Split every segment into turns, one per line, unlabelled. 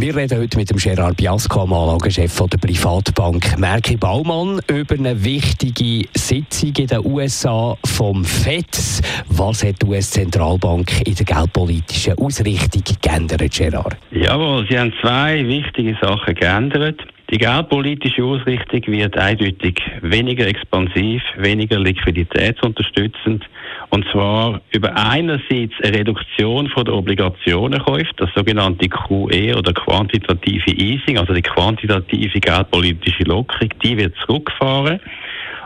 wir reden heute mit dem Gerard Biasco, am Anlagechef der Privatbank Merki Baumann, über eine wichtige Sitzung in den USA vom FED. Was hat die US-Zentralbank in der geldpolitischen Ausrichtung geändert, Gerard?
Jawohl, sie haben zwei wichtige Sachen geändert. Die geldpolitische Ausrichtung wird eindeutig weniger expansiv, weniger liquiditätsunterstützend und zwar über einerseits eine Reduktion von der Obligationenkäufe, das sogenannte QE oder quantitative Easing, also die quantitative geldpolitische Lockerung, die wird zurückgefahren.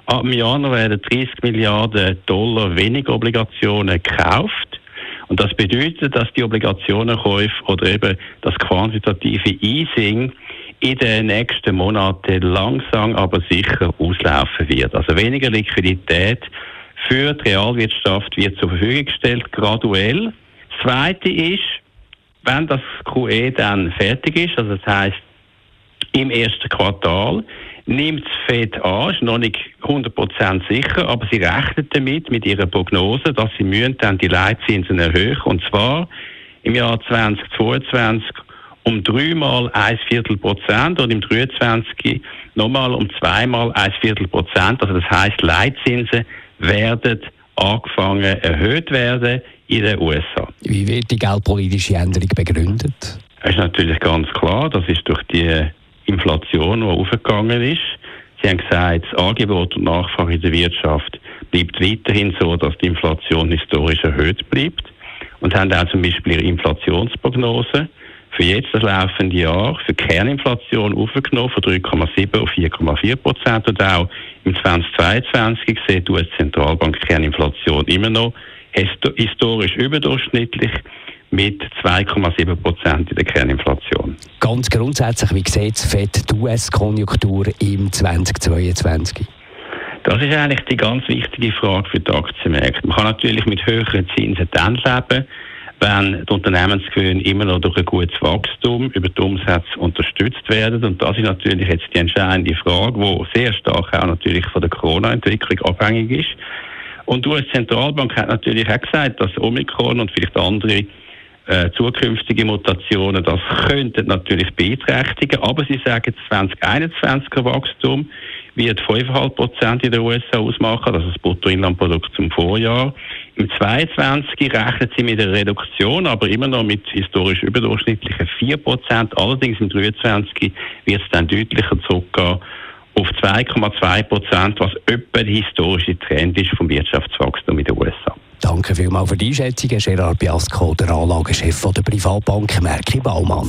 Ab Januar werden 30 Milliarden Dollar weniger Obligationen gekauft. Und das bedeutet, dass die Obligationenkäufe oder eben das quantitative Easing in den nächsten Monaten langsam aber sicher auslaufen wird. Also weniger Liquidität für die Realwirtschaft wird zur Verfügung gestellt, graduell. Das Zweite ist, wenn das QE dann fertig ist, also das heißt im ersten Quartal, nimmt das FED an, ist noch nicht 100% sicher, aber sie rechnet damit, mit ihrer Prognose, dass sie müssen dann die Leitzinsen erhöhen, und zwar im Jahr 2022 um dreimal ein Viertel Prozent und im 23 nochmal um zweimal ein Viertel Prozent. Also das heißt, Leitzinsen werden angefangen erhöht werden in den USA.
Wie wird die geldpolitische Änderung begründet?
Es ist natürlich ganz klar, das ist durch die Inflation, die aufgegangen ist. Sie haben gesagt, das Angebot und Nachfrage in der Wirtschaft bleibt weiterhin so, dass die Inflation historisch erhöht bleibt und haben auch zum Beispiel ihre Inflationsprognose für jetzt das laufende Jahr für Kerninflation aufgenommen von 3,7 auf 4,4 Prozent und auch im 2022 sieht die US-Zentralbank Kerninflation immer noch historisch überdurchschnittlich mit 2,7 Prozent in der Kerninflation.
Ganz grundsätzlich, wie sieht FED die US-Konjunktur im 2022?
Das ist eigentlich die ganz wichtige Frage für die Aktienmärkte. Man kann natürlich mit höheren Zinsen dann leben, wenn die Unternehmensgewinne immer noch durch ein gutes Wachstum über die Umsätze unterstützt werden. Und das ist natürlich jetzt die entscheidende Frage, die sehr stark auch natürlich von der Corona-Entwicklung abhängig ist. Und die US-Zentralbank hat natürlich auch gesagt, dass Omikron und vielleicht andere äh, zukünftige Mutationen das könnten natürlich beeinträchtigen. Aber sie sagen, das 2021er Wachstum wird 5,5 Prozent in den USA ausmachen, ist das Bruttoinlandprodukt zum Vorjahr. Im 22 rechnen sie mit einer Reduktion, aber immer noch mit historisch überdurchschnittlichen 4 Prozent. Allerdings im 23 wird es dann deutlicher zurückgehen auf 2,2 Prozent, was etwa der historische Trend ist vom Wirtschaftswachstum in den USA.
Danke vielmals für die Einschätzung, Gerard Biasco, der Anlagechef der Privatbank Merki Baumann.